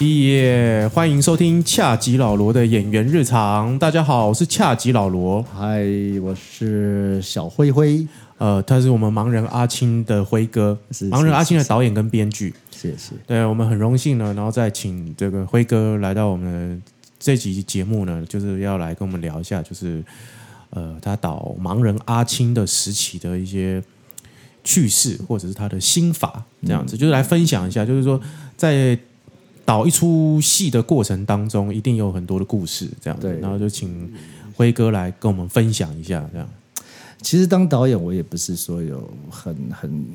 耶！欢迎收听恰吉老罗的演员日常。大家好，我是恰吉老罗。嗨，我是小灰灰，呃，他是我们盲人阿青的辉哥，是盲人阿青的是导演跟编剧。谢谢。对我们很荣幸呢，然后再请这个辉哥来到我们的这集节目呢，就是要来跟我们聊一下，就是呃，他导盲人阿青的时期的一些趣事，或者是他的心法，这样子，就是来分享一下，就是说在导一出戏的过程当中，一定有很多的故事，这样子，对然后就请辉哥来跟我们分享一下，这样。其实当导演，我也不是说有很很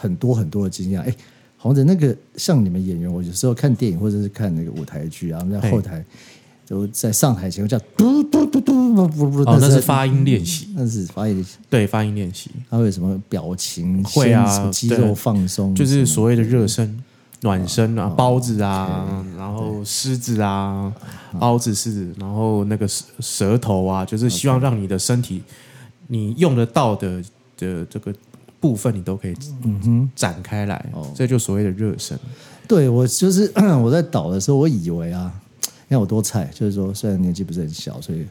很多很多的经验。哎，红子，那个像你们演员，我有时候看电影或者是看那个舞台剧啊，我们在后台就在上台前会叫嘟嘟嘟嘟嘟嘟那是发音练习，那是发音练习，对，发音练习，他会有什么表情会啊肌肉放松，就是所谓的热身、暖身哦啊，包子啊，然后狮子啊，包子、狮子，然后那个舌舌头啊，就是希望让你的身体，你用得到的的这个部分，你都可以嗯哼展开来，哦这就所谓的热身。对我就是 我在导的时候，我以为啊，你看我多菜，就是说虽然年纪不是很小，所以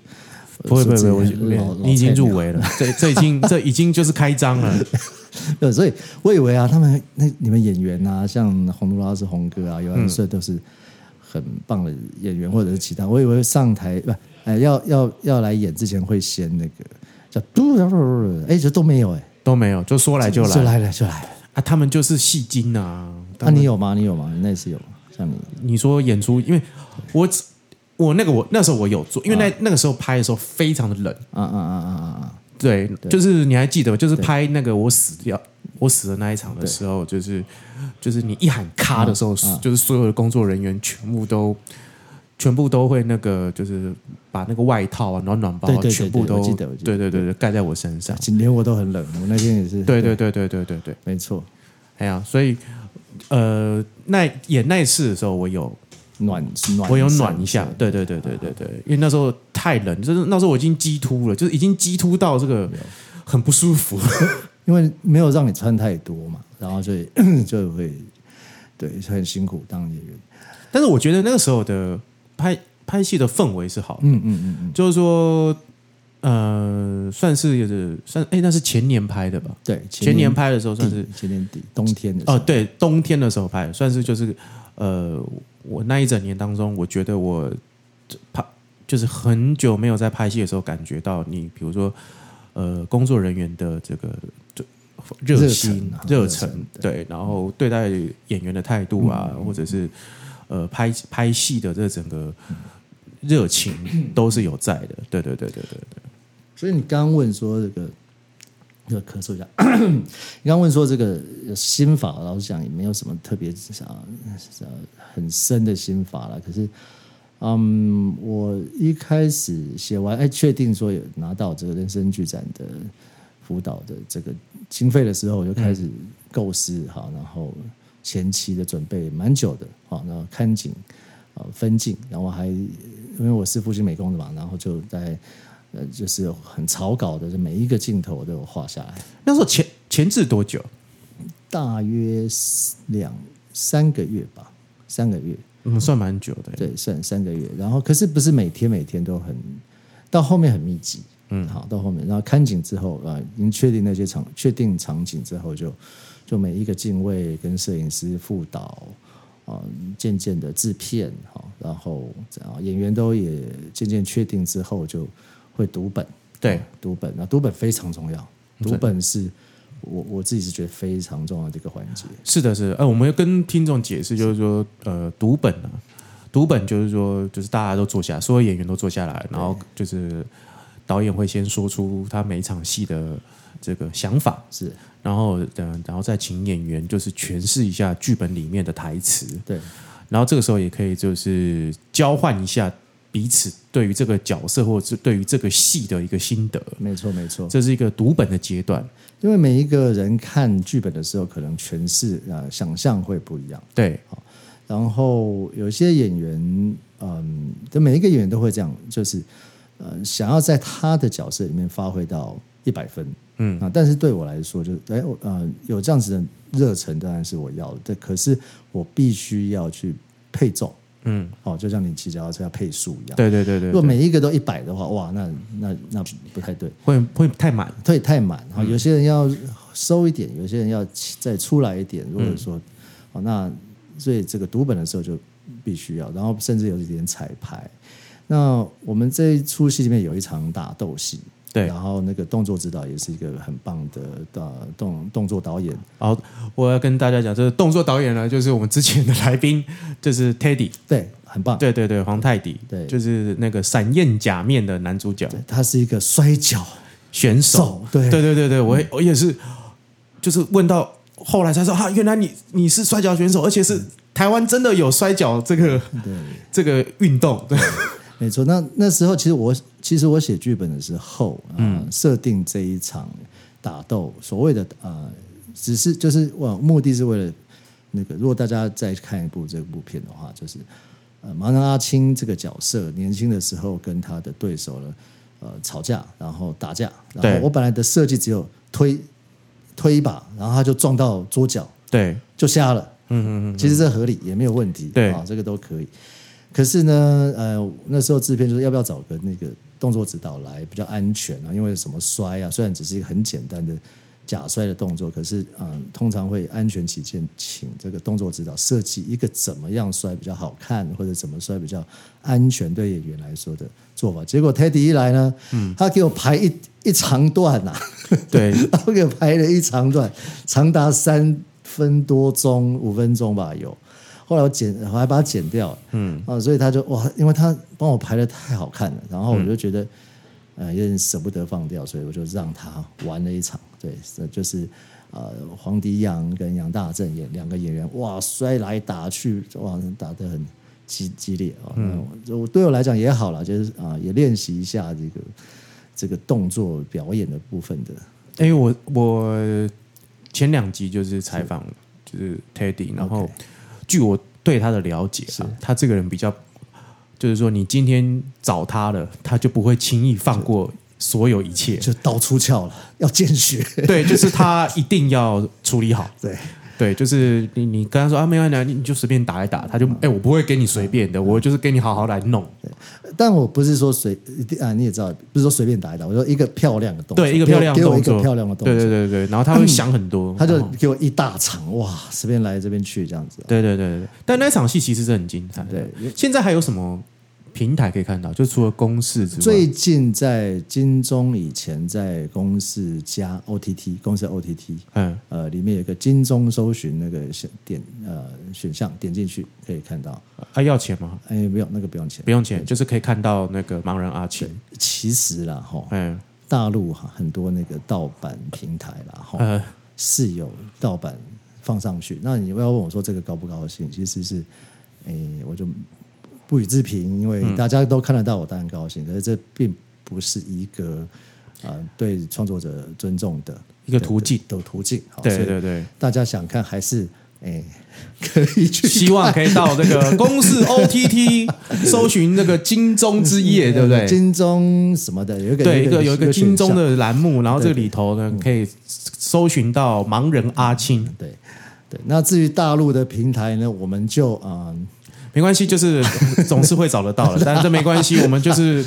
不会不会不会，我你已经入。围了，这这已经 这已经就是开张了。鸟 对，所以我以为啊，他们那你们演员啊，像洪都拉斯洪哥啊，有嗯安顺都是很棒的演员，或者是其他，我以为上台不，哎，要要要来演之前会先那个叫嘟，哎，这都没有哎，都没有，就说来就来就来了就来了。啊！他们就是戏精啊。那、你有吗？你有吗？你那次有吗？像你你说演出，因为我我那个我那时候我有做，因为那、那个时候拍的时候非常的冷，啊啊啊啊啊啊！对，就是你还记得吗？就是拍那个我死掉我死的那一场的时候，就是就是你一喊咔的时候，就是所有的工作人员全部都全部都会那个就是把那个外套啊暖暖包啊对对对全部都对对对对对盖在我身上，今天我都很冷，我那天也是。对对对对对对对，没错，哎呀，所以呃那演那次的时候，我有暖暖，我有暖一下，对对对对对对，因为那时候太冷，就是那时候我已经激突了，就是已经激突到这个很不舒服。因为没有让你穿太多嘛，然后所以 就会对很辛苦当演员。但是我觉得那个时候的拍拍戏的氛围是好的，嗯嗯嗯嗯，就是说呃，算是有点算哎，那是前年拍的吧？对，前年拍的时候算是前年底冬天的时候。哦，对，冬天的时候拍的，算是就是呃，我那一整年当中，我觉得我拍就是很久没有在拍戏的时候感觉到你，比如说呃，工作人员的这个就热热心热忱，对，然后对待演员的态度啊，或者是呃拍拍戏的这整个热情都是有在的，对对对对对对。所以你刚刚问说这个，要咳嗽一下。你刚问说这个心法，老实讲也没有什么特别想呃很深的心法了。可是，嗯，我一开始写完，哎，确定说有拿到这个人生剧展的辅导的这个经费的时候，我就开始构思哈，然后前期的准备蛮久的，好，然后看景。呃，分镜，然后还因为我是复兴美工的嘛，然后就在呃，就是很草稿的，就每一个镜头我都有画下来，那时候前前置多久？大约两三个月吧，三个月，嗯，算蛮久的。对，算三个月。然后可是不是每天每天都很，到后面很密集，嗯，好，到后面，然后看景之后啊，已经确定那些场，确定场景之后就，就每一个镜位跟摄影师副导。啊，渐渐的制片哈，然后啊演员都也渐渐确定之后，就会读本，对，读本，那读本非常重要，读本是我我自己是觉得非常重要的一个环节。是的，是的，呃，我们要跟听众解释，就是说，呃，读本啊，读本就是说，就是大家都坐下，所有演员都坐下来，然后就是导演会先说出他每一场戏的这个想法，是然后嗯，然后再请演员就是诠释一下剧本里面的台词，对，然后这个时候也可以就是交换一下彼此对于这个角色或者是对于这个戏的一个心得，没错没错。这是一个读本的阶段。因为每一个人看剧本的时候，可能诠释啊、呃想象会不一样。对，然后有些演员，嗯，就每一个演员都会这样，就是呃，想要在他的角色里面发挥到一百分，嗯啊，但是对我来说，就是哎，我呃，有这样子的热忱当然是我要的，对，可是我必须要去配重，嗯，哦，就像你骑脚踏车要配速一样。对对对对如果，每一个都一百的话，哇，那那那不太对，会会太满，对，太满啊。嗯有些人要收一点，有些人要再出来一点。如果说，嗯哦，那所以这个读本的时候就必须要，然后甚至有一点彩排。那我们这一出戏里面有一场打斗戏，对。然后那个动作指导也是一个很棒的呃动动作导演，好，我要跟大家讲，这个动作导演呢，就是我们之前的来宾，就是 Teddy，对，很棒。对对对，黄泰迪，对。就是那个闪焰假面的男主角。对，他是一个摔跤选手。手，，对。对对对对，我也我也是，就是问到后来才说，哈，原来你你是摔跤选手，而且是台湾真的有摔跤这个。这个运动，对没错，那那时候其实我其实我写剧本的时候，嗯。啊，设定这一场打斗，所谓的呃，只是就是我目的是为了那个，如果大家再看一部这部片的话，就是呃，盲人阿青这个角色年轻的时候跟他的对手呢，呃，吵架，然后打架，然对。后我本来的设计只有推推一把，然后他就撞到桌角，对，就瞎了。嗯嗯嗯，其实这合理，也没有问题，对。啊，这个都可以。可是呢，呃，那时候制片就说要不要找个那个动作指导来比较安全啊？因为什么摔啊，虽然只是一个很简单的假摔的动作，可是嗯、通常会安全起见，请这个动作指导设计一个怎么样摔比较好看，或者怎么摔比较安全对演员来说的做法。结果 Teddy 一来呢，嗯，他给我排一一长段呐、啊，对，他给我排了一长段，长达三分多钟，五分钟吧有。后来我剪，我还把它剪掉了，嗯啊，所以他就哇，因为他帮我排的太好看了，然后我就觉得、呃有点舍不得放掉，所以我就让他玩了一场。对，这就是呃黄迪阳跟杨大正演两个演员，哇，摔来打去，哇，打得很激激烈啊。嗯，我对我来讲也好了，就是啊、也练习一下这个这个动作表演的部分的。哎，我我前两集就是采访就是 Teddy，然后据我对他的了解啊，他这个人比较，就是说你今天找他了，他就不会轻易放过所有一切。就刀出鞘了，要见血。对，就是他一定要处理好。对，对，就是你你跟他说啊，没关系，你就随便打一打，他就哎，我不会给你随便的，我就是给你好好来弄。但我不是说随啊，你也知道，不是说随便打一打，我说一个漂亮的动作，对，一个漂亮的给我给我一动作，个漂亮的动作，对对对对，然后他会想很多，他就给我一大场，哇，随便来这边去这样子。对对对对，对但那场戏其实是很精彩的。对，现在还有什么平台可以看到？就除了公式之外，最近在金钟以前在公视加 OTT 公式 OTT 嗯呃里面有一个金钟搜寻那个选点呃选项，点进去可以看到。啊要钱吗？哎，不用那个不用钱不，用钱，就是可以看到那个盲人阿青。其实啦哈，嗯大陆哈很多那个盗版平台啦哈。呃是有盗版放上去。那你要问我说这个高不高兴？其实是，诶，我就不予置评，因为嗯大家都看得到，我当然高兴。可是这并不是一个啊、呃对创作者尊重的一个途径。的途径。对对对，大家想看还是诶 可以去希望可以到这个 公式 OTT 搜寻那个金钟之夜，对不对？金钟什么的有一个对，一个有一个金钟的栏目，然后这个里头呢可以搜寻到盲人阿青。对对。那至于大陆的平台呢，我们就啊。嗯没关系，就是 总是会找得到的，但是这没关系，我们就是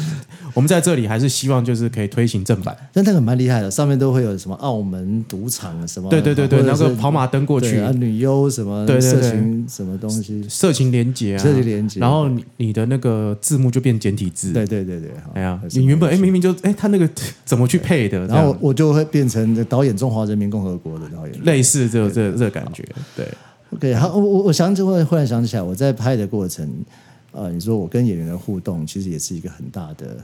我们在这里还是希望就是可以推行正版。但那个蛮厉害的，上面都会有什么澳门赌场什么，对对对对，或者是那个跑马灯过去，啊，女优什么，对对对。色情什么东西，色情连接啊，色情连结。然后你你的那个字幕就变简体字。对对对对，哎呀你原本哎明明就哎他那个怎么去配的，然后我我就会变成导演中华人民共和国的导演。类似这个这这感觉，对，OK，好，我我我想起会忽然想起来，我在拍的过程，呃，你说我跟演员的互动，其实也是一个很大的、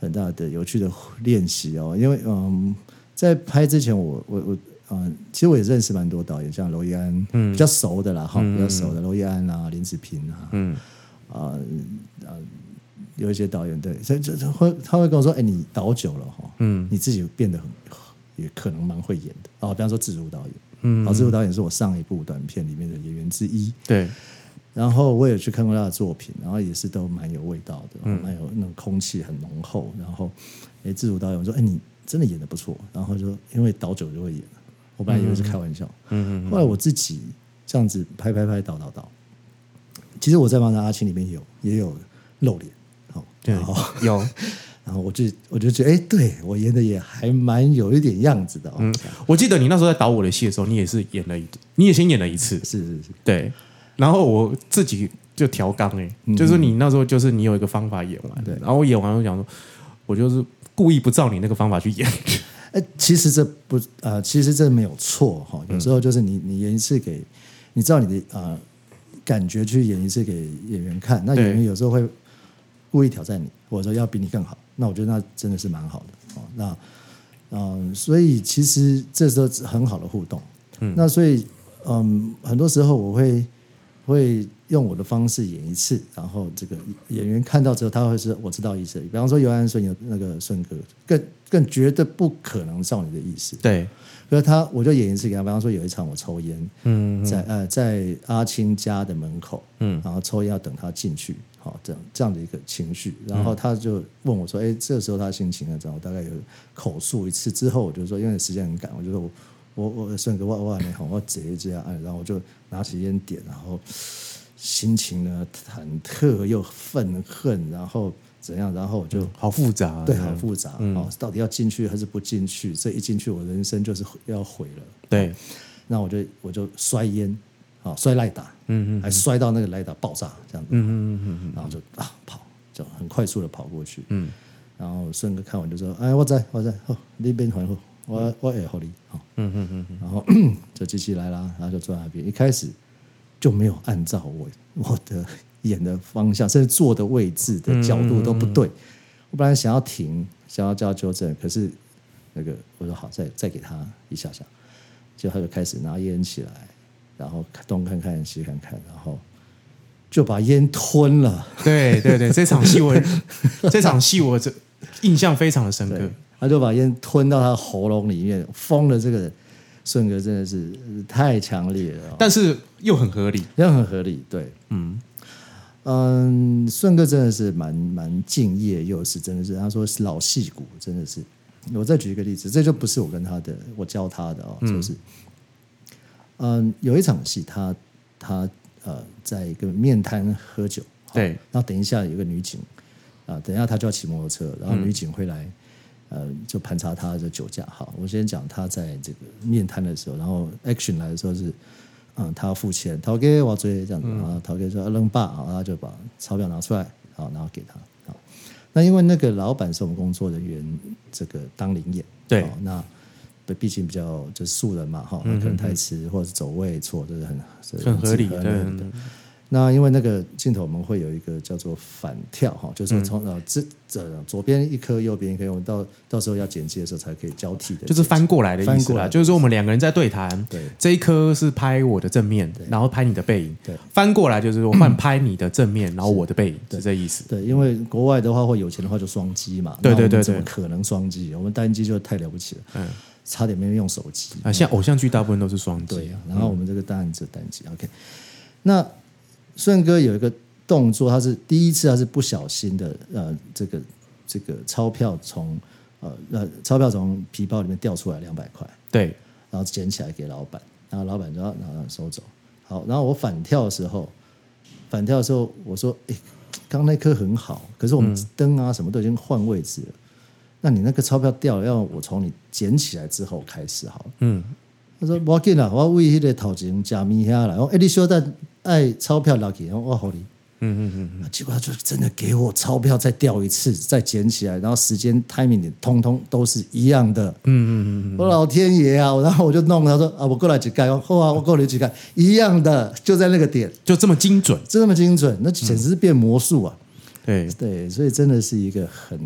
很大的有趣的练习哦。因为嗯，在拍之前我，我我嗯，其实我也认识蛮多导演，像娄艺安，嗯，比较熟的啦，哈、比较熟的娄艺安啊、林子平啊，嗯，啊啊，有一些导演对，所以这这会他会跟我说，哎，你导久了哈，嗯，你自己变得很也可能蛮会演的。哦。比方说自如导演，嗯，哦，自如导演是我上一部短片里面的演员之一。对，然后我也去看过他的作品，然后也是都蛮有味道的，蛮有那种空气很浓厚。然后，哎，自主导演说：“哎，你真的演的不错。”然后就因为导久就会演我本来以为是开玩笑，嗯嗯。后来我自己这样子拍拍拍导导导，其实我在《盲人阿青》里面有也有露脸，好，对，有。然后我就我就觉得，哎，对我演的也还蛮有一点样子的。嗯，我记得你那时候在导我的戏的时候，你也是演了一，你也先演了一次，是是是，对。然后我自己就调纲哎，就是你那时候就是你有一个方法演完，对。然后我演完我想说，我就是故意不照你那个方法去演。哎，其实这不啊，其实这没有错哈。有时候就是你你演一次给，你照你的啊感觉去演一次给演员看，那演员有时候会故意挑战你，或者说要比你更好。那我觉得那真的是蛮好的哦。那嗯，所以其实这时候很好的互动。嗯，那所以嗯，很多时候我会。会用我的方式演一次，然后这个演员看到之后，他会是我知道意思。比方说尤安顺有那个顺哥，更更绝对不可能照你的意思。对，所以他我就演一次给他。比方说有一场我抽烟，嗯，在呃在阿青家的门口，嗯，然后抽烟要等他进去，好这样这样的一个情绪，然后他就问我说：“哎，这时候他心情呢？”然后大概有口述一次之后，我就说因为时间很赶，我就说我。我我顺哥，我我还没好，我直接这样按，然后我就拿起烟点，然后心情呢忐忑又愤恨，然后怎样？然后我就好复杂，对，好复杂哦，到底要进去还是不进去？这一进去，我人生就是要毁了。对，那我就我就摔烟，好摔赖打，嗯嗯，还摔到那个赖打爆炸这样子，嗯嗯嗯嗯，然后就啊跑，就很快速的跑过去，嗯，然后顺哥看完就说：“哎，我在我在，哦，那边还好。”我我也好你好，嗯嗯嗯，然后这机器来了，然后就坐在那边，一开始就没有按照我我的演的方向，甚至坐的位置的角度都不对。我本来想要停，想要叫纠正，可是那个我说好，再再给他一下下，就他就开始拿烟起来，然后东看看西看看，然后就把烟吞了。对对对，这场戏我这场戏我这印象非常的深刻。他就把烟吞到他喉咙里面，疯了。这个人顺哥真的是太强烈了，但是又很合理，又很合理。对，嗯嗯，顺哥真的是蛮蛮敬业，又是真的是他说是老戏骨，真的是。我再举一个例子，这就不是我跟他的，我教他的哦，就是嗯，有一场戏，他他呃，在一个面摊喝酒，对，然后等一下有个女警啊，等一下他就要骑摩托车，然后女警会来。呃，就盘查他的酒驾。好，我先讲他在这个面摊的时候，然后 action 来的时候是，嗯，他要付钱，陶给我追这样子啊，陶给说扔吧，然后就把钞票拿出来，好，然后给他。好，那因为那个老板是我们工作人员，这个当领演，对，那，毕竟比较就是素人嘛，哈，可能台词或者是走位错，都是很很合理的。那因为那个镜头我们会有一个叫做反跳哈，就是从呃这这左边一颗，右边一颗，我们到到时候要剪辑的时候才可以交替的，就是翻过来的意思啦。就是说我们两个人在对谈，对，这一颗是拍我的正面，然后拍你的背影，对，翻过来就是我换拍你的正面，然后我的背影，是这意思。对，因为国外的话或有钱的话就双机嘛，对对对，怎么可能双机？我们单机就太了不起了，嗯，差点没有用手机啊。像偶像剧大部分都是双机，对啊，然后我们这个当然是单机。OK，那。顺哥有一个动作，他是第一次，他是不小心的，呃，这个这个钞票从呃呃钞票从皮包里面掉出来两百块，对，然后捡起来给老板，然后老板就要拿收走。好，然后我反跳的时候，反跳的时候我说，哎，刚那颗很好，可是我们灯啊什么都已经换位置了，那你那个钞票掉了，要我从你捡起来之后开始好，嗯。他说：“我紧啦，我为迄个头前假米遐来，我哎，你小等爱钞票拿去，我好你。嗯嗯嗯，结果他就真的给我钞票，再掉一次，再捡起来，然后时间 timing 点，通通都是一样的。嗯嗯嗯我老天爷啊！然后我就弄，他说啊，我过来几盖，后啊，我过来几盖，一样的，就在那个点，就这么精准，就这么精准，那简直是变魔术啊！对对，所以真的是一个很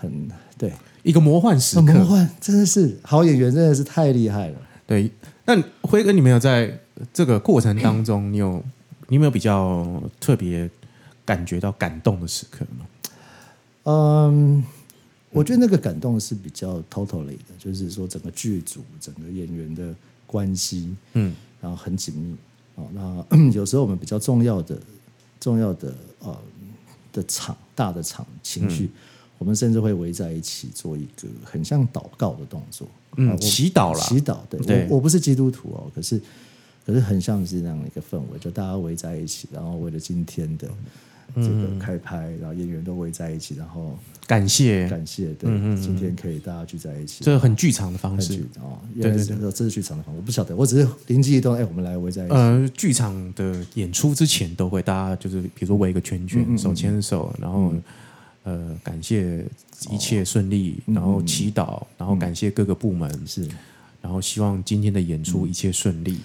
很对一个魔幻时刻，魔幻真的是好演员，真的是太厉害了。”对，那辉哥，你没有在这个过程当中，你有你有没有比较特别感觉到感动的时刻吗？嗯，我觉得那个感动是比较 totally 的，就是说整个剧组、整个演员的关系，嗯，然后很紧密，哦，那 有时候我们比较重要的、重要的呃的场、大的场情绪，我们甚至会围在一起做一个很像祷告的动作，嗯祈祷啦祈祷。对，对我我不是基督徒哦，可是可是很像是那样的一个氛围，就大家围在一起，然后为了今天的这个开拍，然后演员都围在一起，然后感谢，感谢，对，今天可以大家聚在一起，这很剧场的方式。很剧。哦，对原来对这是剧场的方式，我不晓得，我只是灵机一动，哎，我们来围在一起，呃，剧场的演出之前都会，大家就是比如说围一个圈嗯圈，手牵手，然后呃感谢一切顺利，嗯然后祈祷，然后感谢各个部门，是。然后希望今天的演嗯。出一切顺利。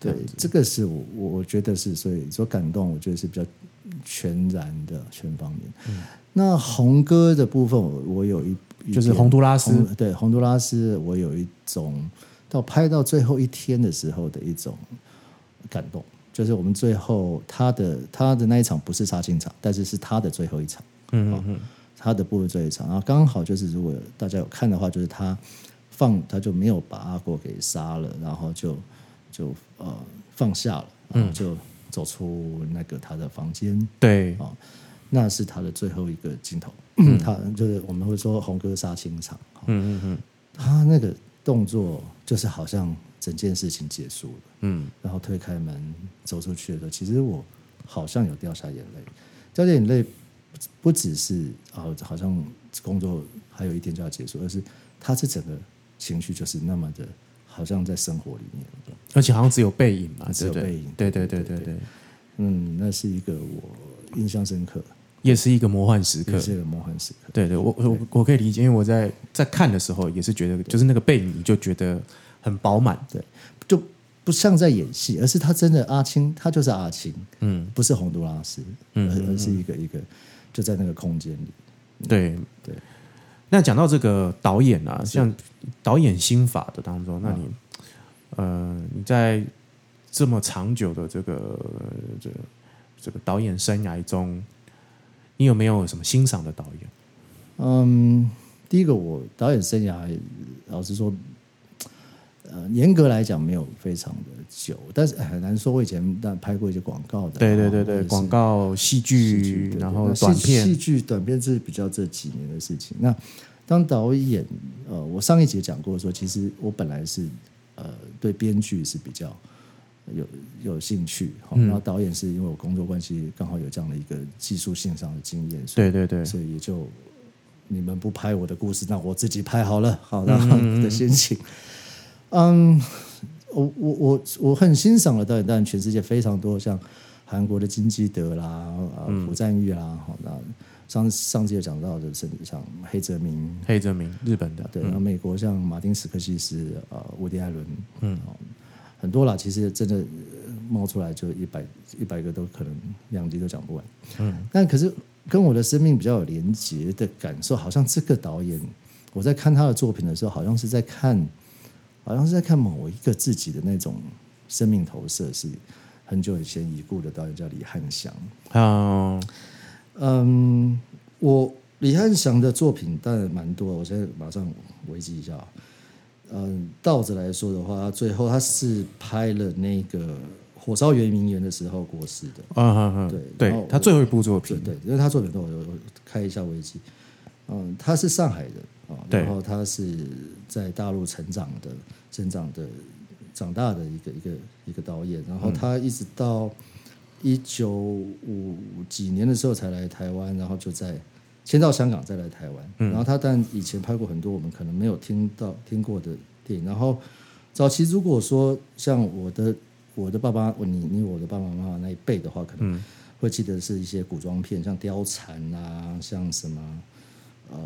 对，这个是我我我觉得是，所以说感动，我觉得是比较全然的全方面。嗯那红歌的部分我，我有一一就是洪都拉斯红对洪都拉斯，我有一种到拍到最后一天的时候的一种感动，就是我们最后他的他的那一场不是杀青场，但是是他的最后一场。嗯嗯嗯，他的部分最后一场，然后刚好就是如果大家有看的话，就是他放他就没有把阿果给杀了，然后就就呃放下了，然后就走出那个他的房间，对，哦，那是他的最后一个镜头，他就是我们会说红哥杀青场，哦嗯嗯嗯。他那个动作就是好像整件事情结束了，嗯，然后推开门走出去的时候，其实我好像有掉下眼泪，掉下眼泪不不只是啊、好像工作还有一天就要结束，而是他这整个情绪就是那么的，好像在生活里面。而且好像只有背影嘛，只有背影对对对对对嗯，那是一个我印象深刻，也是一个魔幻时刻也。是一个魔幻时刻。对对，我我我可以理解，因为我在在看的时候也是觉得，就是那个背影你就觉得很饱满。对，就不像在演戏，而是他真的阿青，他就是阿青，嗯，不是洪都拉斯，嗯而而是一个一个就在那个空间里。对对。那讲到这个导演啊，像导演心法的当中，那你、呃你在这么长久的这个这个这个导演生涯中，你有没有什么欣赏的导演？嗯，第一个我导演生涯，老实说，呃，严格来讲没有非常的久，但是很难说。我以前但拍过一些广告的，对对对对，广告、戏戏剧然后短片戏，剧短片是比较这几年的事情。那当导演，呃，我上一节讲过说，其实我本来是呃对编剧是比较有有兴趣，好、嗯然后导演是因为我工作关系刚好有这样的一个技术性上的经验，所以对对对，所以也就你们不拍我的故事，那我自己拍好了，好嗯然后的心情。嗯，我我我我很欣赏的导演，当然全世界非常多，像韩国的金基德啦，啊，嗯。朴赞玉啦，好，那上上次有讲到的，甚至像黑泽明，黑泽明，日本的，对，然后美国像马丁斯科西斯，呃，伍迪艾伦，嗯。哦，很多啦，其实真的呃冒出来就一百一百个都可能两集都讲不完。嗯，但可是跟我的生命比较有连结的感受，好像这个导演，我在看他的作品的时候，好像是在看，好像是在看某一个自己的那种生命投射，是很久以前已故的导演叫李汉祥。啊，嗯，我李汉祥的作品当然蛮多，我现在马上维基一下。嗯，倒着来说的话，他最后他是拍了那个《火烧圆明园》的时候过世的。嗯嗯嗯，对对他最后一部作品，对对，因为他作品都有有开一下危机。嗯，他是上海人啊，对然后他是在大陆成长的、成长的、长大的一个一个一个导演，然后他一直到一九五几年的时候才来台湾，然后就在先到香港，再来台湾。然后他但以前拍过很多我们可能没有听到听过的电影，然后早期如果说像我的我的爸爸，你你我的爸爸妈妈那一辈的话，可能会记得是一些古装片，像貂蝉啊，像什么呃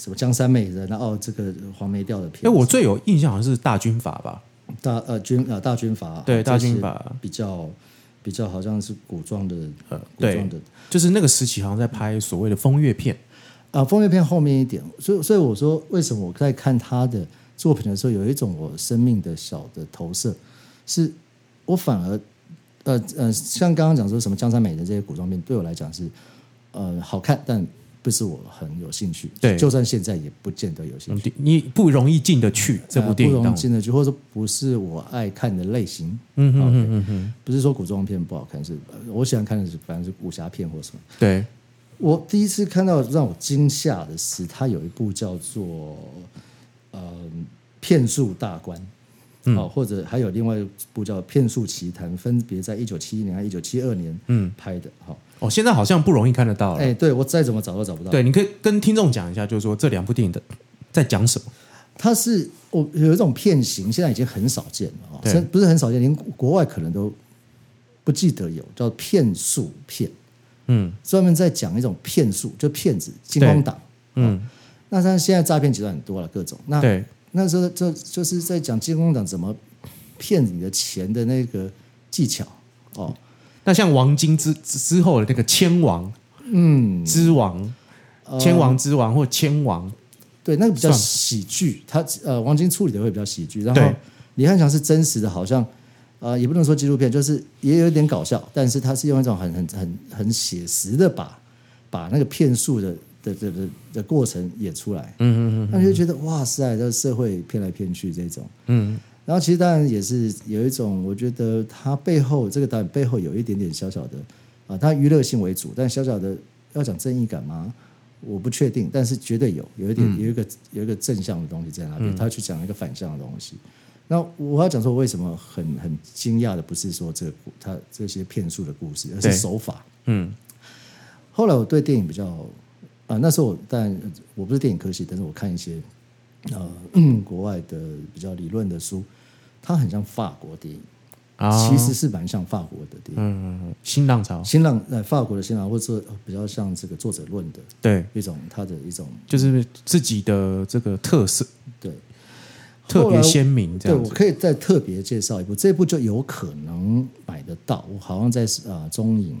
什么江山美人然后，这个黄梅调的片哎，片，我最有印象好像是大军阀吧？大呃军呃大军阀，对大军阀。比较比较好像是古装的呃古装的。就是那个时期好像在拍所谓的风月片，啊，风月片后面一点，所以所以我说，为什么我在看他的作品的时候，有一种我生命的小的投射，是我反而呃呃，像刚刚讲说什么江山美人这些古装片，对我来讲是呃好看，但不是我很有兴趣。对就算现在也不见得有兴趣。你不容易进得去这部呃电影。不容易进得去，或者说不是我爱看的类型。嗯哼 OK 哼不是说古装片不好看，是呃我喜欢看的是反正是武侠片或什么。对，我第一次看到让我惊吓的是，他有一部叫做呃《骗术大观》。嗯哦，或者还有另外一部叫《骗术奇谈》，分别在一九七一年和一九七二年嗯，拍的。好、哦，现在好像不容易看得到了。哎，对我再怎么找都找不到。，对，你可以跟听众讲一下，就是说这两部电影的在讲什么？它是我有一种片型，现在已经很少见了哦，对甚不是很少见，连国外可能都不记得有叫骗术片，嗯专门在讲一种骗术，就骗子、金光党。嗯，那像现在诈骗集团很多了，各种。那对，那时候就就是在讲金光党怎么骗你的钱的那个技巧哦。那像王晶之之之后的那个千王嗯，之王、千王之王或千王，对，那个比较喜剧，他呃王晶处理的会比较喜剧，然后李汉祥是真实的，好像呃也不能说纪录片，就是也有点搞笑，但是他是用一种很很很很写实的把把那个骗术的的的的的过程演出来，嗯嗯嗯那你就觉得哇塞，这社会骗来骗去这种。嗯然后其实当然也是有一种，我觉得他背后这个导演背后有一点点小小的啊，他娱乐性为主，但小小的要讲正义感吗？我不确定，但是绝对有有一点、有一个有一个正向的东西在那边，他去讲一个反向的东西。那我要讲说，为什么很很惊讶的，不是说这个他这些骗术的故事，而是手法。嗯后来我对电影比较啊、那时候我但我不是电影科系，但是我看一些呃、国外的比较理论的书，它很像法国电影，啊，其实是蛮像法国的电影。嗯嗯新浪潮，新浪呃，法国的新浪，或者呃比较像这个作者论的对，一种，它的一种就是自己的这个特色对特别鲜明，这，样对。我可以再特别介绍一部，这部就有可能买得到。我好像在啊、中影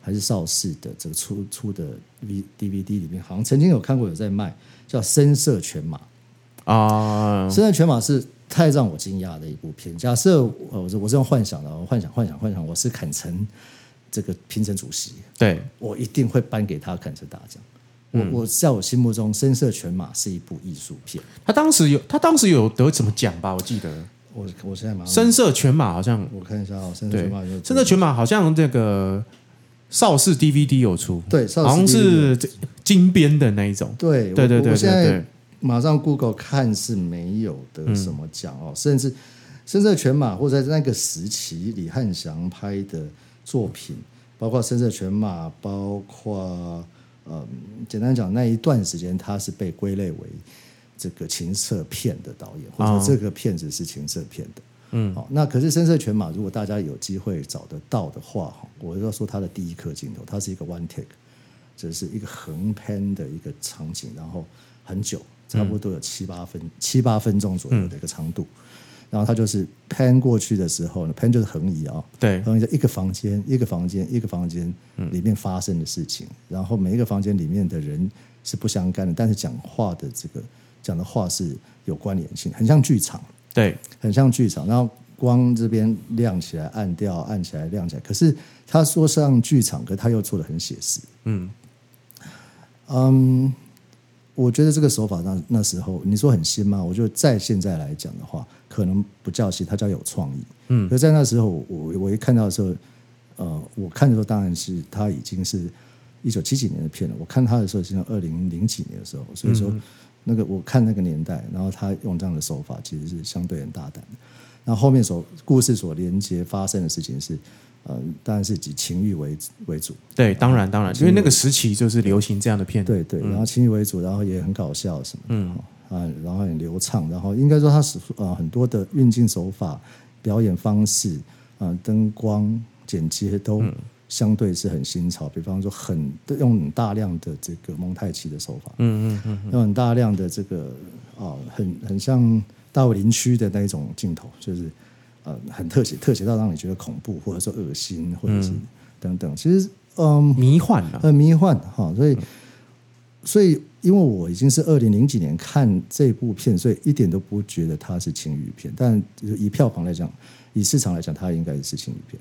还是邵氏的这个出出的 V DVD 里面，好像曾经有看过有在卖，叫《深色犬马》。啊，深色犬马是太让我惊讶的一部片。假设呃，我是我是用幻想的，我幻想幻想幻想，我是坎城这个评审主席，对，我一定会颁给他坎城大奖。嗯我我在我心目中，《深色犬马》是一部艺术片。他当时有他当时有得什么奖吧？我记得我我现在马上深色犬马好像我看一下哦，《深色对犬马》有，深色犬马好像这个邵氏 DVD 有出，对邵氏好像是金边的那一种，对对对对对我我现在对，马上 Google 看是没有的什么奖嗯哦，甚至《深色犬马》或者在那个时期李汉祥拍的作品，包括《深色犬马》，包括嗯，简单讲那一段时间他是被归类为这个情色片的导演，或哦。者这个片子是情色片的。嗯，好，那可是《深色犬马》，如果大家有机会找得到的话，哈，我要说它的第一颗镜头，它是一个 one take，这是一个横拍的一个场景，然后很久，差不多有七八分、七八分钟左右的一个长度。然后它就是 pan 过去的时候呢，pan 就是横移啊、对，横移在一个房间、一个房间、一个房间里面发生的事情，然后每一个房间里面的人是不相干的，但是讲话的这个讲的话是有关联性，很像剧场。对，很像剧场，然后光这边亮起来、暗掉、暗起来、亮起来。可是他说像剧场，可他又做的很写实。嗯，嗯，我觉得这个手法那那时候你说很新吗？我觉得在现在来讲的话，可能不叫新，它叫有创意。嗯可是在那时候，我我一看到的时候，呃，我看的时候当然是他已经是一九七几年的片了。我看他的时候是二零零几年的时候，所以说那个我看那个年代，然后他用这样的手法其实是相对很大胆的。然后后面所故事所连接发生的事情是，呃，当然是以情欲为为主，对，当然当然，因为那个时期就是流行这样的片，对对，然后情欲为主，然后也很搞笑什么，嗯。啊，然后很流畅，然后应该说它是呃很多的运镜手法、表演方式啊、灯光、剪接都相对是很新潮。比方说很用很大量的这个蒙太奇的手法，嗯嗯嗯，用很大量的这个啊、很很像大卫林区的那一种镜头，就是呃很特写，特写到让你觉得恐怖，或者说恶心，或者是等等。其实嗯，迷幻啊，很迷幻哈，所以所以因为我已经是二零零几年看这部片，所以一点都不觉得它是情欲片。但以票房来讲，以市场来讲，它应该是情欲片。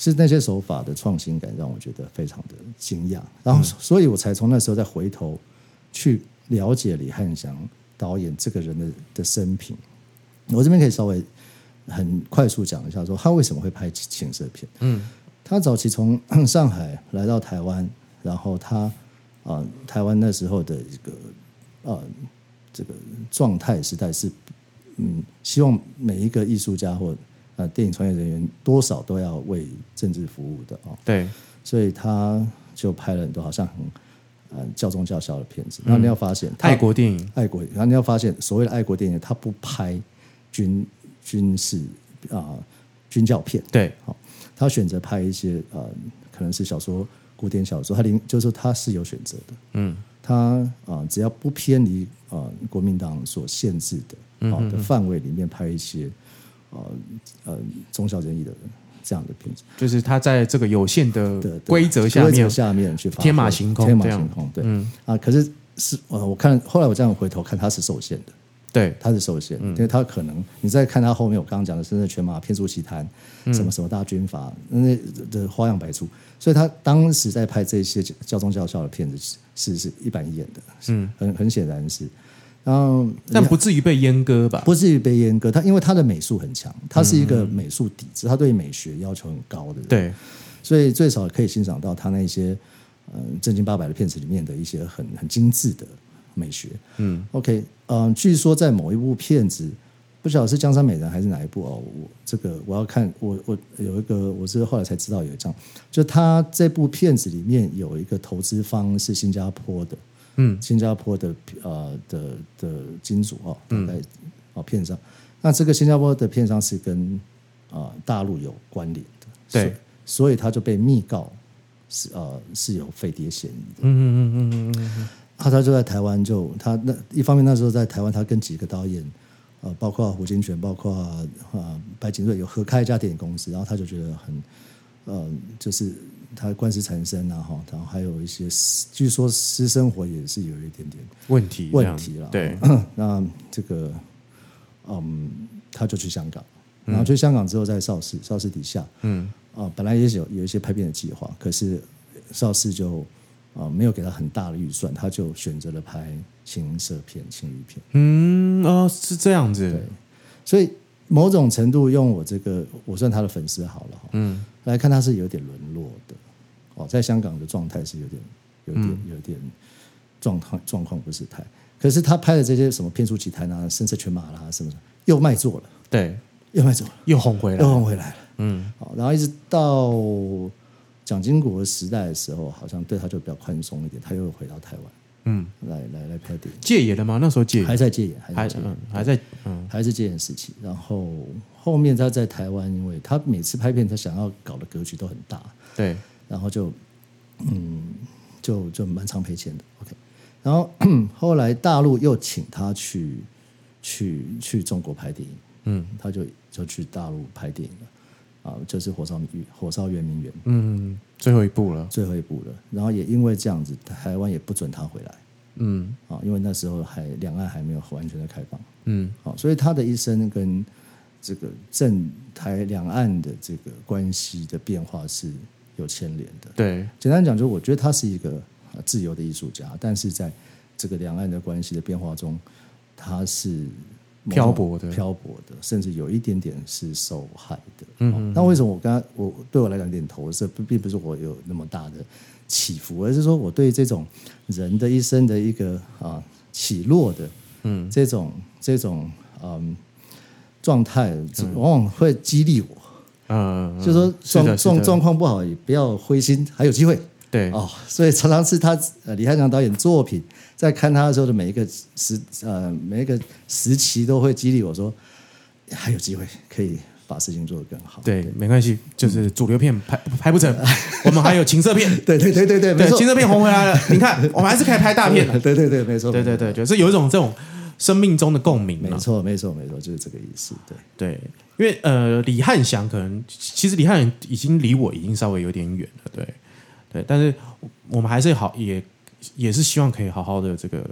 是那些手法的创新感让我觉得非常的惊讶，然后所以我才从那时候再回头去了解李汉祥导演这个人的的生平。我这边可以稍微很快速讲一下，说他为什么会拍情色片。嗯，他早期从上海来到台湾，然后他啊、台湾那时候的一个呃这个状态时代是，嗯，希望每一个艺术家或呃电影从业人员多少都要为政治服务的哦，对，所以他就拍了很多好像很呃教宗教校的片子。然后你要发现，他爱国电影，爱国，然后你要发现，所谓的爱国电影，他不拍军军事啊、军教片，对，好，他选择拍一些呃，可能是小说、古典小说，他临就是他是有选择的，嗯，他啊、只要不偏离啊、国民党所限制的啊、的范围里面拍一些呃呃忠孝仁义的这样的片子就是他在这个有限的规则下面，下面去天马行空天马行空，对，嗯啊，可是是呃，我看后来我这样回头看，他是受限的。对，它是受限，嗯因为它可能你再看它后面我刚刚讲的甚至全马骗术奇谭，嗯什么什么大军阀，那的花样百出，所以他当时在拍这些教宗教校的片子是是是一板一眼的，嗯，很很显然是，然后但不至于被阉割吧？不至于被阉割，他因为他的美术很强，他是一个美术底子，他对美学要求很高的人，对，所以最少可以欣赏到他那些嗯正经八百的片子里面的一些很很精致的美学。嗯 OK，嗯、据说在某一部片子，不晓得是《江山美人》还是哪一部哦，我这个我要看，我我有一个我是后来才知道有一张，就他这部片子里面有一个投资方是新加坡的，嗯，新加坡的呃的的金主哦，大概哦片商，那这个新加坡的片商是跟啊、呃大陆有关联的，对。所以，他就被密告是呃是有飞碟嫌疑的。嗯嗯嗯嗯嗯嗯，他他就在台湾就他那一方面那时候在台湾，他跟几个导演，呃，包括胡金铨，包括呃白景瑞有合开一家电影公司，然后他就觉得很，呃，就是他官司缠身啊哈，然后还有一些私据说私生活也是有一点点问题问题了。对，那这个，嗯，他就去香港，然后去香港之后在邵氏，邵氏底下，嗯。啊、本来也有有一些拍片的计划，可是邵氏就啊、没有给他很大的预算，他就选择了拍情色片、情欲片。嗯哦，是这样子。对，所以某种程度用我这个，我算他的粉丝好了哈，嗯来看他是有点沦落的。哦，在香港的状态是有点、有点、有点状况状况不是太。可是他拍的这些什么《骗术奇谭》啊、《深色犬马》啦，什么的又卖座了，对，又卖座了，又红回来又，红回来了。嗯好，然后一直到蒋经国时代的时候，好像对他就比较宽松一点，他又回到台湾嗯，来来来拍电影，戒严了吗？那时候戒严，还在戒严，还还在戒严。嗯，还在嗯。还是戒严时期。然后后面他在台湾，因为他每次拍片，他想要搞的格局都很大，对，然后就嗯就就蛮常赔钱的。OK，然后 后来大陆又请他去去去中国拍电影，嗯。他就就去大陆拍电影了。啊，就是火烧火烧圆明园。嗯，最后一步了，最后一步了，然后也因为这样子，台湾也不准他回来。嗯。啊，因为那时候还两岸还没有完全的开放，嗯。好，所以他的一生跟这个正台两岸的这个关系的变化是有牵连的。对，简单讲，就我觉得他是一个呃自由的艺术家，但是在这个两岸的关系的变化中，他是漂泊的。漂泊的，甚至有一点点是受害的。嗯哦那为什么我刚刚我对我来讲有点投射，并并不是我有那么大的起伏，而是说我对这种人的一生的一个啊起落的嗯。这种这种嗯状态，往往会激励我。嗯，就说状状状况不好也不要灰心，还有机会对，哦。所以常常是他呃李汉祥导演作品，在看他的时候的每一个时呃每一个时期都会激励我说，还有机会可以把事情做得更好。对，没关系，就是主流片拍拍不成，我们还有情色片，对对对对对，没对，错情色片红回来了，你看，我们还是可以拍大片的，对对对，没错，对对对，就是有一种这种生命中的共鸣，没错没错没错，就是这个意思。对，对，因为呃，李汉祥可能其实李汉祥已经离我已经稍微有点远了，对对，但是我们还是好也也是希望可以好好的这个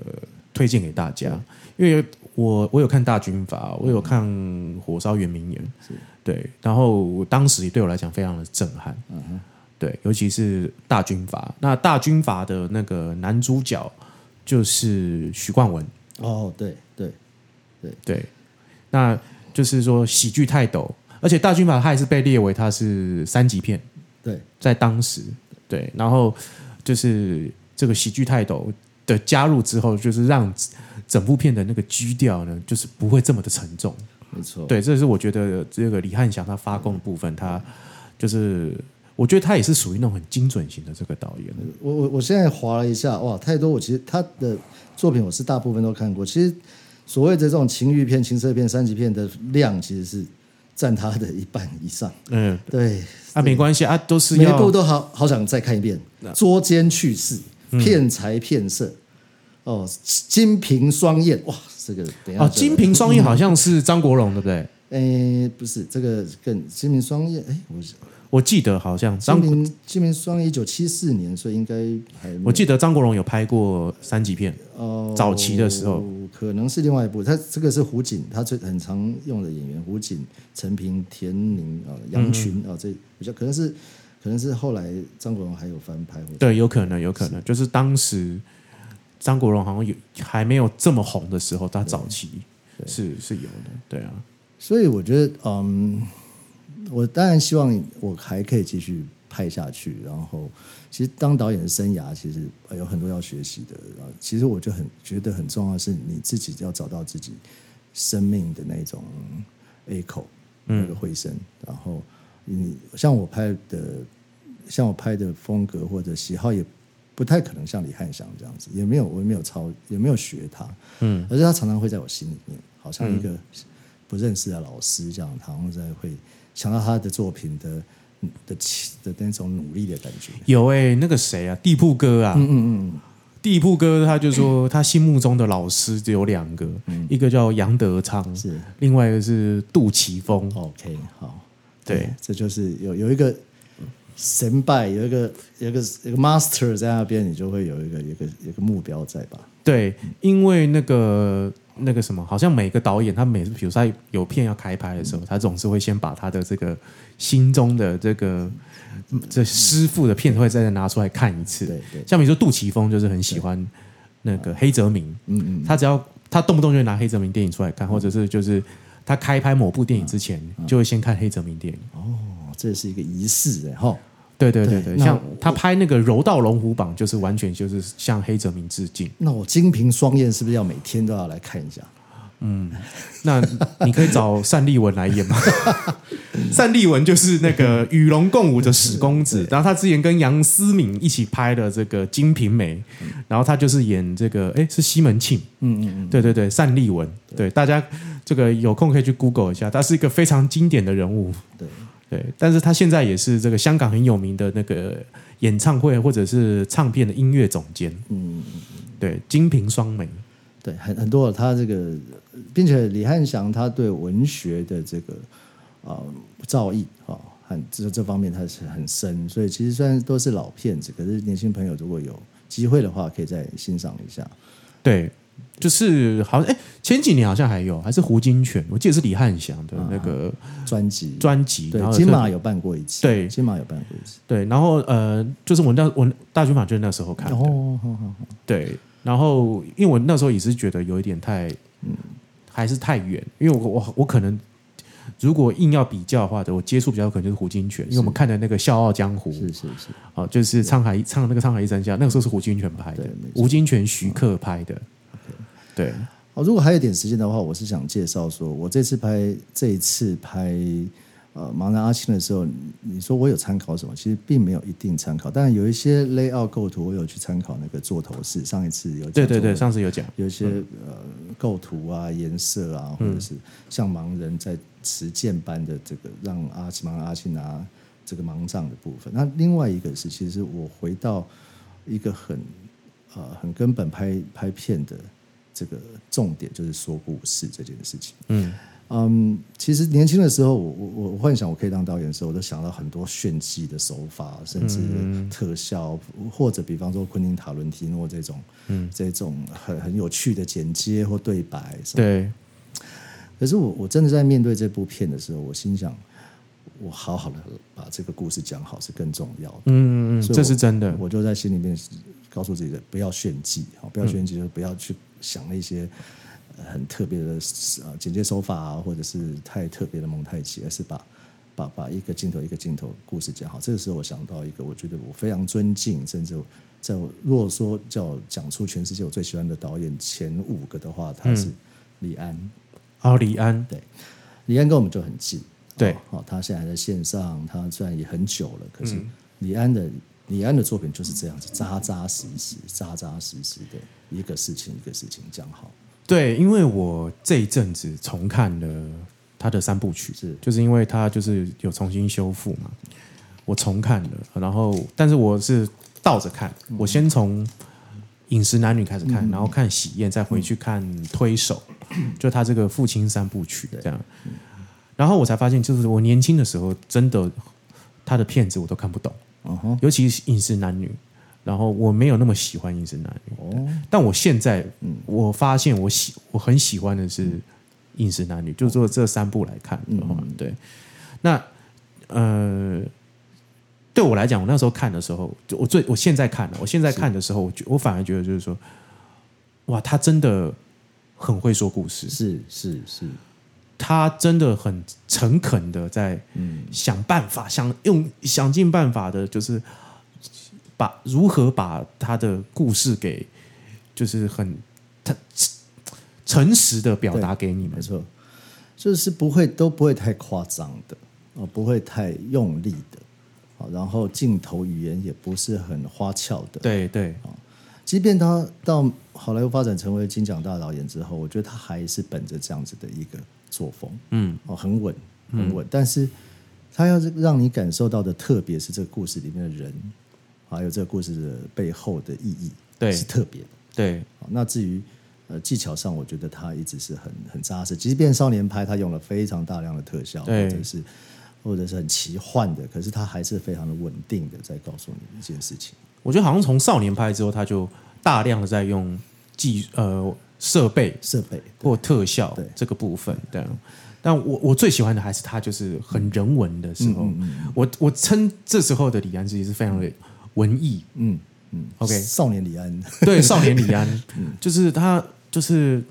推荐给大家，因为我我有看大军阀，我有看火烧圆明园，对，然后当时对我来讲非常的震撼，嗯对，尤其是大军阀。那大军阀的那个男主角就是许冠文，哦，对对，对，那就是说喜剧泰斗，而且大军阀他也是被列为他是三级片，对，在当时，对，然后就是这个喜剧泰斗的加入之后，就是让整部片的那个基调呢，就是不会这么的沉重。没错，对，这是我觉得这个李汉祥他发功的部分，他就是我觉得他也是属于那种很精准型的这个导演。我我我现在划了一下，哇，太多！我其实他的作品我是大部分都看过。其实所谓的这种情欲片、情色片、三级片的量，其实是占他的一半以上。嗯，对，啊，没关系啊，都是每一要部都好好想再看一遍。捉奸去世、骗财骗色，哦，金瓶双燕，哇，这个等一下哦，金瓶双燕好像是张国荣，对不对？诶，不是这个更金瓶双燕，哎，我我记得好像张金，瓶金明双一九七四年，所以应该还我记得张国荣有拍过三级片，哦，早期的时候。可能是另外一部。他这个是胡锦，他最很常用的演员胡锦、陈平、田宁啊、杨群嗯。啊，这比较可能是可能是后来张国荣还有翻拍对，有可能，有可能，就是当时张国荣好像有还没有这么红的时候，他早期是是有的，对啊，所以我觉得，嗯，我当然希望我还可以继续拍下去。然后，其实当导演的生涯其实呃有很多要学习的。然后，其实我就很觉得很重要的是你自己要找到自己生命的那种 echo 那个回声。然后，你像我拍的，像我拍的风格或者喜好也。不太可能像李汉祥这样子，也没有我也没有抄，也没有学他，嗯，而且他常常会在我心里面，好像一个不认识的老师这样，他好像在会想到他的作品的的起的那种努力的感觉。有哎、那个谁啊，地铺哥啊，嗯嗯嗯。地铺哥他就说他心目中的老师只有两个，一个叫杨德昌，嗯，是。另外一个是杜琪峰，OK 好，对，这就是有有一个神拜，有一个有一个有一个 master 在那边，你就会有一个有一个有一个目标在吧？对，因为那个那个什么，好像每个导演他每次，比如说他有片要开拍的时候，他总是会先把他的这个心中的这个嗯这师傅的片会再拿出来看一次。对对像比如说杜琪峰就是很喜欢那个黑泽明，嗯嗯，他只要他动不动就会拿黑泽明电影出来看，或者是就是他开拍某部电影之前，就会先看黑泽明电影。哦，这是一个仪式哎哈。对对对对，对像他拍那个《柔道龙虎榜》，就是完全就是向黑泽明致敬。那我金瓶双燕是不是要每天都要来看一下？嗯那你可以找单立文来演吗？单立文就是那个与龙共舞的史公子，然后他之前跟杨思敏一起拍的这个《金瓶梅》，然后他就是演这个，哎，是西门庆，嗯嗯嗯，对对对，单立文，对大家这个有空可以去 Google 一下，他是一个非常经典的人物，对。对，但是他现在也是这个香港很有名的那个演唱会或者是唱片的音乐总监，嗯，对，金瓶双美，对，很很多他这个，并且李汉祥他对文学的这个啊、造诣啊，很这这方面他是很深，所以其实虽然都是老片子，可是年轻朋友如果有机会的话，可以再欣赏一下。对，就是好像哎，前几年好像还有，还是胡金铨，我记得是李汉祥的那个专辑。专辑，对金马有办过一次，对。金马有办过一次。对，然后呃，就是我那我大军马就是那时候看的，哦，好好好，对，然后因为我那时候也是觉得有一点太，嗯，还是太远，因为我我我可能如果硬要比较的话，我接触比较可能就是胡金铨，因为我们看的那个《笑傲江湖》是是是，哦，就是沧海唱那个《沧海一声笑》，那个时候是胡金铨拍的胡金铨、徐克拍的，对，哦，如果还有点时间的话，我是想介绍说，我这次拍这一次拍呃盲人阿青的时候，你说我有参考什么？其实并没有一定参考，当然有一些 layout 构图，我有去参考那个座头市，上一次有讲对对对，上次有讲，有一些、呃构图啊、颜色啊，或者是像盲人在实践般的这个让阿盲人阿青拿这个盲杖的部分。那另外一个是，其实我回到一个很呃很根本拍拍片的这个重点，就是说故事这件事情。嗯嗯，其实年轻的时候，我我我幻想我可以当导演的时候，我都想到很多炫技的手法，甚至特效，或者比方说昆汀塔伦提诺这种，嗯，这种很很有趣的剪接或对白什么。对，可是我我真的在面对这部片的时候，我心想，我好好的把这个故事讲好是更重要的。嗯嗯嗯，这是真的。我就在心里面告诉自己的，不要炫技，好，不要炫技，就是不要去想了一些呃很特别的呃剪接手法啊，或者是太特别的蒙太奇，而是把把把一个镜头一个镜头故事讲好。这个时候我想到一个，我觉得我非常尊敬，甚至在我如果说叫我讲出全世界我最喜欢的导演前五个的话，他是李安。哦，李安，对，李安跟我们就很近。对哦，好、他现在还在线上，他虽然也很久了，可是李安的、李安的作品就是这样子，扎扎实实、扎扎实实的一个事情一个事情讲好。对，因为我这一阵子重看了他的三部曲，是。就是因为他就是有重新修复嘛，我重看了，然后但是我是倒着看，我先从《饮食男女》开始看，然后看《喜宴》，再回去看《推手》，就他这个父亲三部曲这样，然后我才发现，就是我年轻的时候真的他的片子我都看不懂，尤其是《饮食男女》，然后我没有那么喜欢《饮食男女》，哦，但我现在，我发现我喜我很喜欢的是《饮食男女》，就做这三部来看的话，对。那呃，对我来讲，我那时候看的时候，我最我现在看了，我现在看的时候，我觉我反而觉得就是说，哇，他真的很会说故事，是是是，他真的很诚恳的在想办法，想用想尽办法的，就是把如何把他的故事给，就是很他诚实的表达给你们。没。错，就是不会都不会太夸张的，啊，不会太用力的，好，然后镜头语言也不是很花俏的，对对。啊，即便他到好莱坞发展成为金奖大导演之后，我觉得他还是本着这样子的一个作风，嗯，哦，很稳，很稳。但是他要是让你感受到的，特别是这个故事里面的人，还有这个故事的背后的意义，对是特别的。对那至于呃技巧上，我觉得他一直是很很扎实。即便少年拍，他用了非常大量的特效，对或者是或者是很奇幻的，可是他还是非常的稳定的在告诉你一件事情。我觉得好像从少年拍之后，他就大量的在用技呃设备设备或特效对这个部分，对。但我我最喜欢的还是他就是很人文的时候，嗯我我称这时候的李安其实是非常的文艺，嗯嗯 OK 少年李安，对少年李安，嗯。就是他就是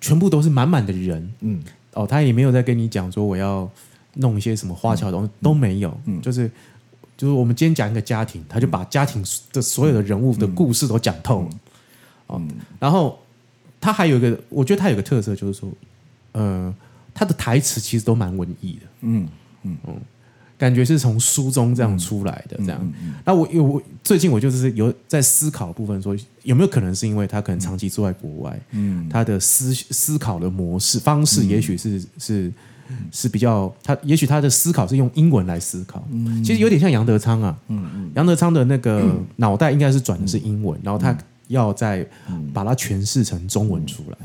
全部都是满满的人，嗯。哦，他也没有在跟你讲说我要弄一些什么花巧的东西，都没有，嗯。就是就是我们今天讲一个家庭，他就把家庭的所有的人物的故事都讲透。了，哦，然后他还有一个，我觉得他有一个特色就是说，呃，他的台词其实都蛮文艺的，嗯嗯。嗯感觉是从书中这样出来的，这样。那我有我最近我就是有在思考部分说，有没有可能是因为他可能长期住在国外，嗯。他的思思考的模式方式，也许是、是是比较他，也许他的思考是用英文来思考，其实有点像杨德昌啊，嗯嗯。杨德昌的那个脑袋应该是转的是英文，然后他要再把它诠释成中文出来。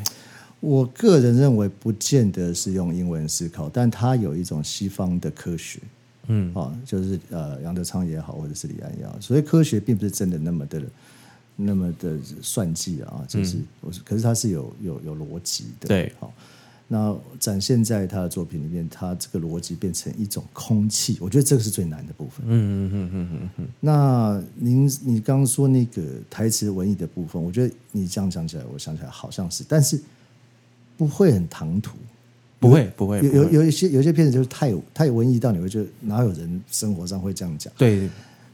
我个人认为不见得是用英文思考，但他有一种西方的科学，嗯，啊，就是呃杨德昌也好，或者是李安也好，所以科学并不是真的那么的那么的算计啊，就是、可是它是有有有逻辑的，对好。那展现在他的作品里面，他这个逻辑变成一种空气，我觉得这个是最难的部分。嗯嗯嗯嗯嗯嗯，那您你刚刚说那个台词文艺的部分，我觉得你这样讲起来，我想起来好像是，但是不会很唐突。不会不会，有有有一些有一些片子就是太太文艺到你会觉得哪有人生活上会这样讲？对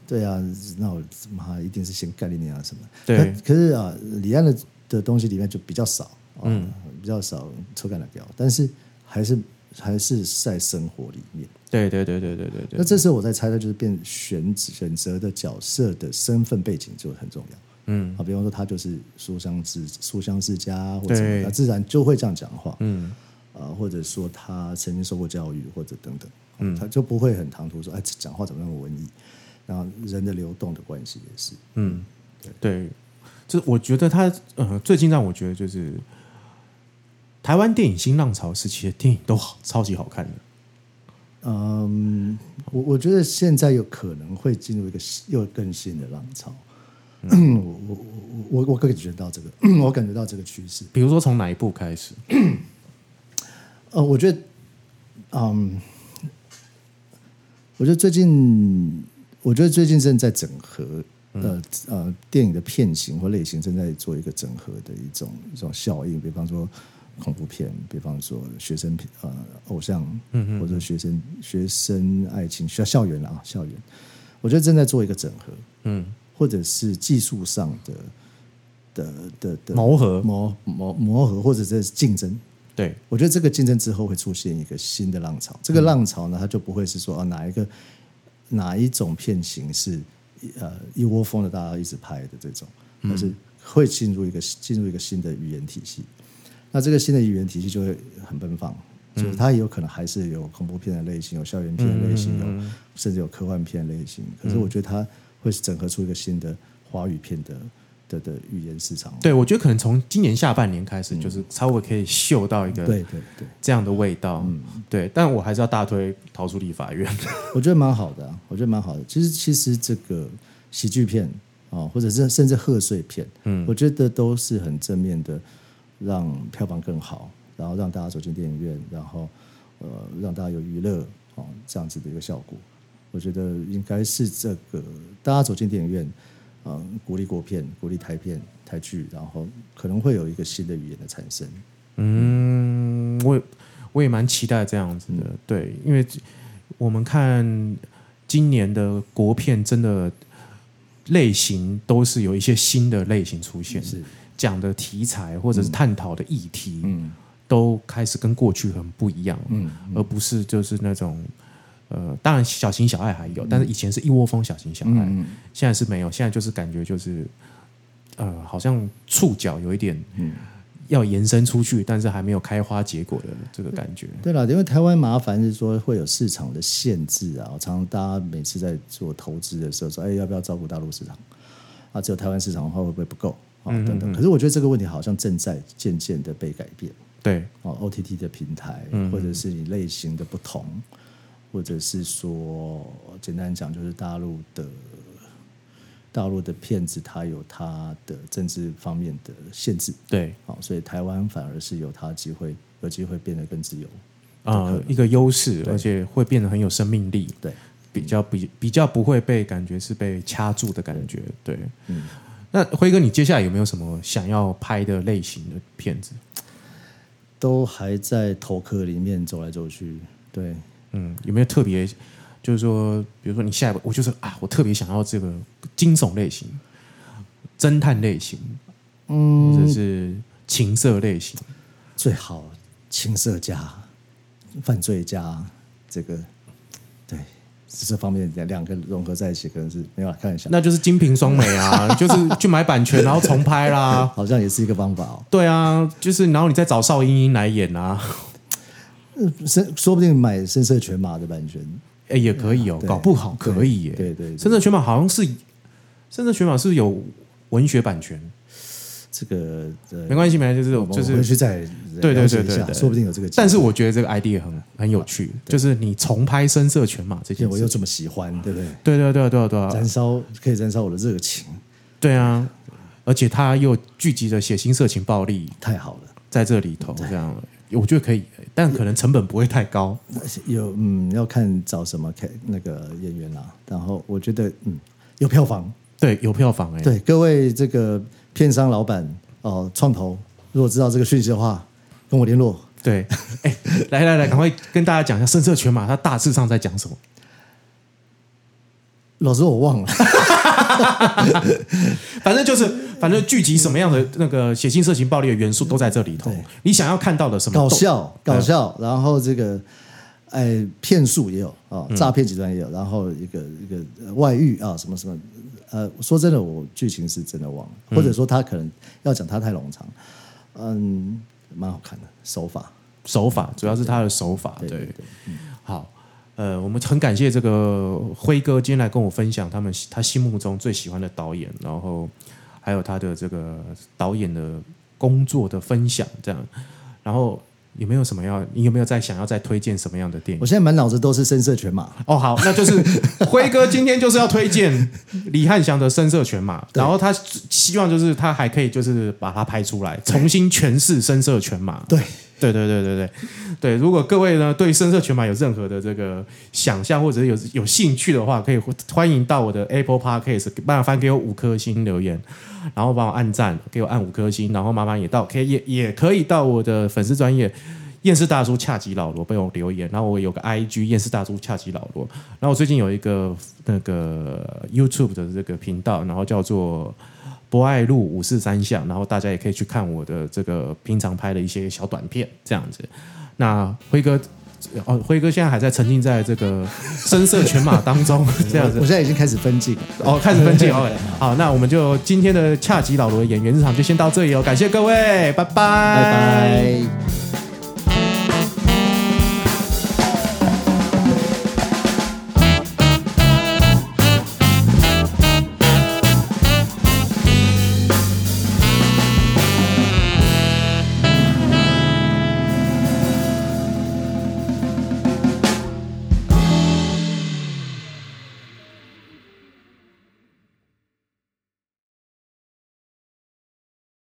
对啊，那我妈一定是先概念啊什么？对可可是啊，李安的的东西里面就比较少，嗯，比较少抽干的表，但是还是还是在生活里面。对对对对对对对那，这时候我在猜，的就是变选选择的角色的身份背景就很重要。嗯啊，比方说他就是书香世书香世家或者什么，对他自然就会这样讲话。嗯啊，或者说他曾经受过教育，或者等等，嗯，他就不会很唐突说，哎，讲话怎么那么文艺？然后人的流动的关系也是，嗯，对，这我觉得他呃，最近让我觉得就是台湾电影新浪潮时期的电影都好超级好看的。嗯，我我觉得现在有可能会进入一个又更新的浪潮，我我我我我感觉到这个，我感觉到这个趋势。比如说从哪一部开始？呃，我觉得，嗯，我觉得最近，我觉得最近正在整合，呃呃，电影的片型或类型正在做一个整合的一种一种效应，比方说恐怖片，比方说学生片呃偶像，嗯或者学生学生爱情校校园啊校园，我觉得正在做一个整合，嗯，或者是技术上的的的的磨合，磨磨磨合，或者是竞争。对，我觉得这个竞争之后会出现一个新的浪潮，这个浪潮呢，它就不会是说啊哪一个哪一种片型是呃一窝蜂的大家一直拍的这种，而是会进入一个进入一个新的语言体系。那这个新的语言体系就会很奔放，就是它也有可能还是有恐怖片的类型，有校园片的类型，有甚至有科幻片类型。可是我觉得它会整合出一个新的华语片的。的的语言市场，对我觉得可能从今年下半年开始，就是稍微可以嗅到一个对对对这样的味道，嗯，对，但我还是要大推《逃出立法院》，我觉得蛮好的，我觉得蛮好的。其实其实这个喜剧片啊，或者是甚至贺岁片，嗯，我觉得都是很正面的，让票房更好，然后让大家走进电影院，然后呃让大家有娱乐哦这样子的一个效果。我觉得应该是这个大家走进电影院。嗯，鼓励国片，鼓励台片、台剧，然后可能会有一个新的语言的产生。嗯，我我也蛮期待这样子的，对，因为我们看今年的国片，真的类型都是有一些新的类型出现，是讲的题材或者是探讨的议题，嗯，都开始跟过去很不一样，嗯，而不是就是那种。呃，当然小情小爱还有，但是以前是一窝蜂小情小爱，现在是没有。现在就是感觉就是，呃，好像触角有一点要延伸出去，但是还没有开花结果的这个感觉。对了，因为台湾麻烦是说会有市场的限制啊，常常大家每次在做投资的时候说，哎，要不要照顾大陆市场？啊，只有台湾市场的话会不会不够啊？等等。可是我觉得这个问题好像正在渐渐的被改变。对，哦，OTT 的平台或者是你类型的不同。或者是说，简单讲，就是大陆的大陆的骗子，他有他的政治方面的限制，对，好，所以台湾反而是有他机会，有机会变得更自由啊，一个优势，而且会变得很有生命力，对，比较比比较不会被感觉是被掐住的感觉，对，嗯，那辉哥，你接下来有没有什么想要拍的类型的片子？都还在头壳里面走来走去，对。嗯，有没有特别，就是说，比如说你下一步，我就是啊，我特别想要这个惊悚类型、侦探类型，嗯，或者是情色类型，最好情色加犯罪加这个，对，这方面两两个融合在一起，可能是没有看一下，那就是金瓶双美啊，就是去买版权然后重拍啦，好像也是一个方法哦。对啊，就是然后你再找邵英英来演啊。深说不定买深色全马的版权，哎，也可以哦，搞不好可以耶。对对，深色全马好像是深色全马是有文学版权，这个没关系，没关系，就是就是回去再对对对对，说不定有这个。但是我觉得这个 idea 很很有趣，就是你重拍深色犬马这件事，我又这么喜欢，对不对？对对对对对，燃烧可以燃烧我的热情，对啊，而且他又聚集着血腥、色情、暴力，太好了，在这里头这样。我觉得可以，但可能成本不会太高。有嗯，要看找什么开那个演员啦。然后我觉得嗯，有票房，对，有票房哎。对，各位这个片商老板哦，创投，如果知道这个讯息的话，跟我联络。对，哎，来来来，赶快跟大家讲一下《声色犬马》它大致上在讲什么。老师，我忘了。反正就是，反正聚集什么样的那个血腥、色情、暴力的元素都在这里头。你想要看到的什么？搞笑，搞笑。然后这个，哎，骗术也有啊，诈骗集团也有。然后一个一个外遇啊，什么什么。呃，说真的，我剧情是真的忘了，或者说他可能要讲他太冗长。嗯，蛮好看的手法，手法主要是他的手法。对，好。呃，我们很感谢这个辉哥今天来跟我分享他们他心目中最喜欢的导演，然后还有他的这个导演的工作的分享，这样。然后有没有什么要？你有没有在想要再推荐什么样的电影？我现在满脑子都是《声色犬马》。哦，好，那就是辉哥今天就是要推荐李汉祥的《声色犬马》，然后他希望就是他还可以就是把它拍出来，重新诠释《声色犬马》。对。对对对对对对，如果各位呢对深色犬马有任何的这个想象或者有有兴趣的话，可以欢迎到我的 Apple Podcast，麻烦给我五颗星留言，然后帮我按赞，给我按五颗星，然后麻烦也到可以也也可以到我的粉丝专业。厌世大叔恰吉老罗被我留言，然后我有个 I G 厌世大叔恰吉老罗，然后我最近有一个那个 YouTube 的这个频道，然后叫做博爱路五四三巷，然后大家也可以去看我的这个平常拍的一些小短片这样子。那辉哥，哦，辉哥现在还在沉浸在这个 声色犬马当中，这样子我。现在已经开始分镜了。哦，开始分镜 哦。好，那我们就今天的恰吉老罗的演员日常就先到这里哦，感谢各位，拜拜，拜拜。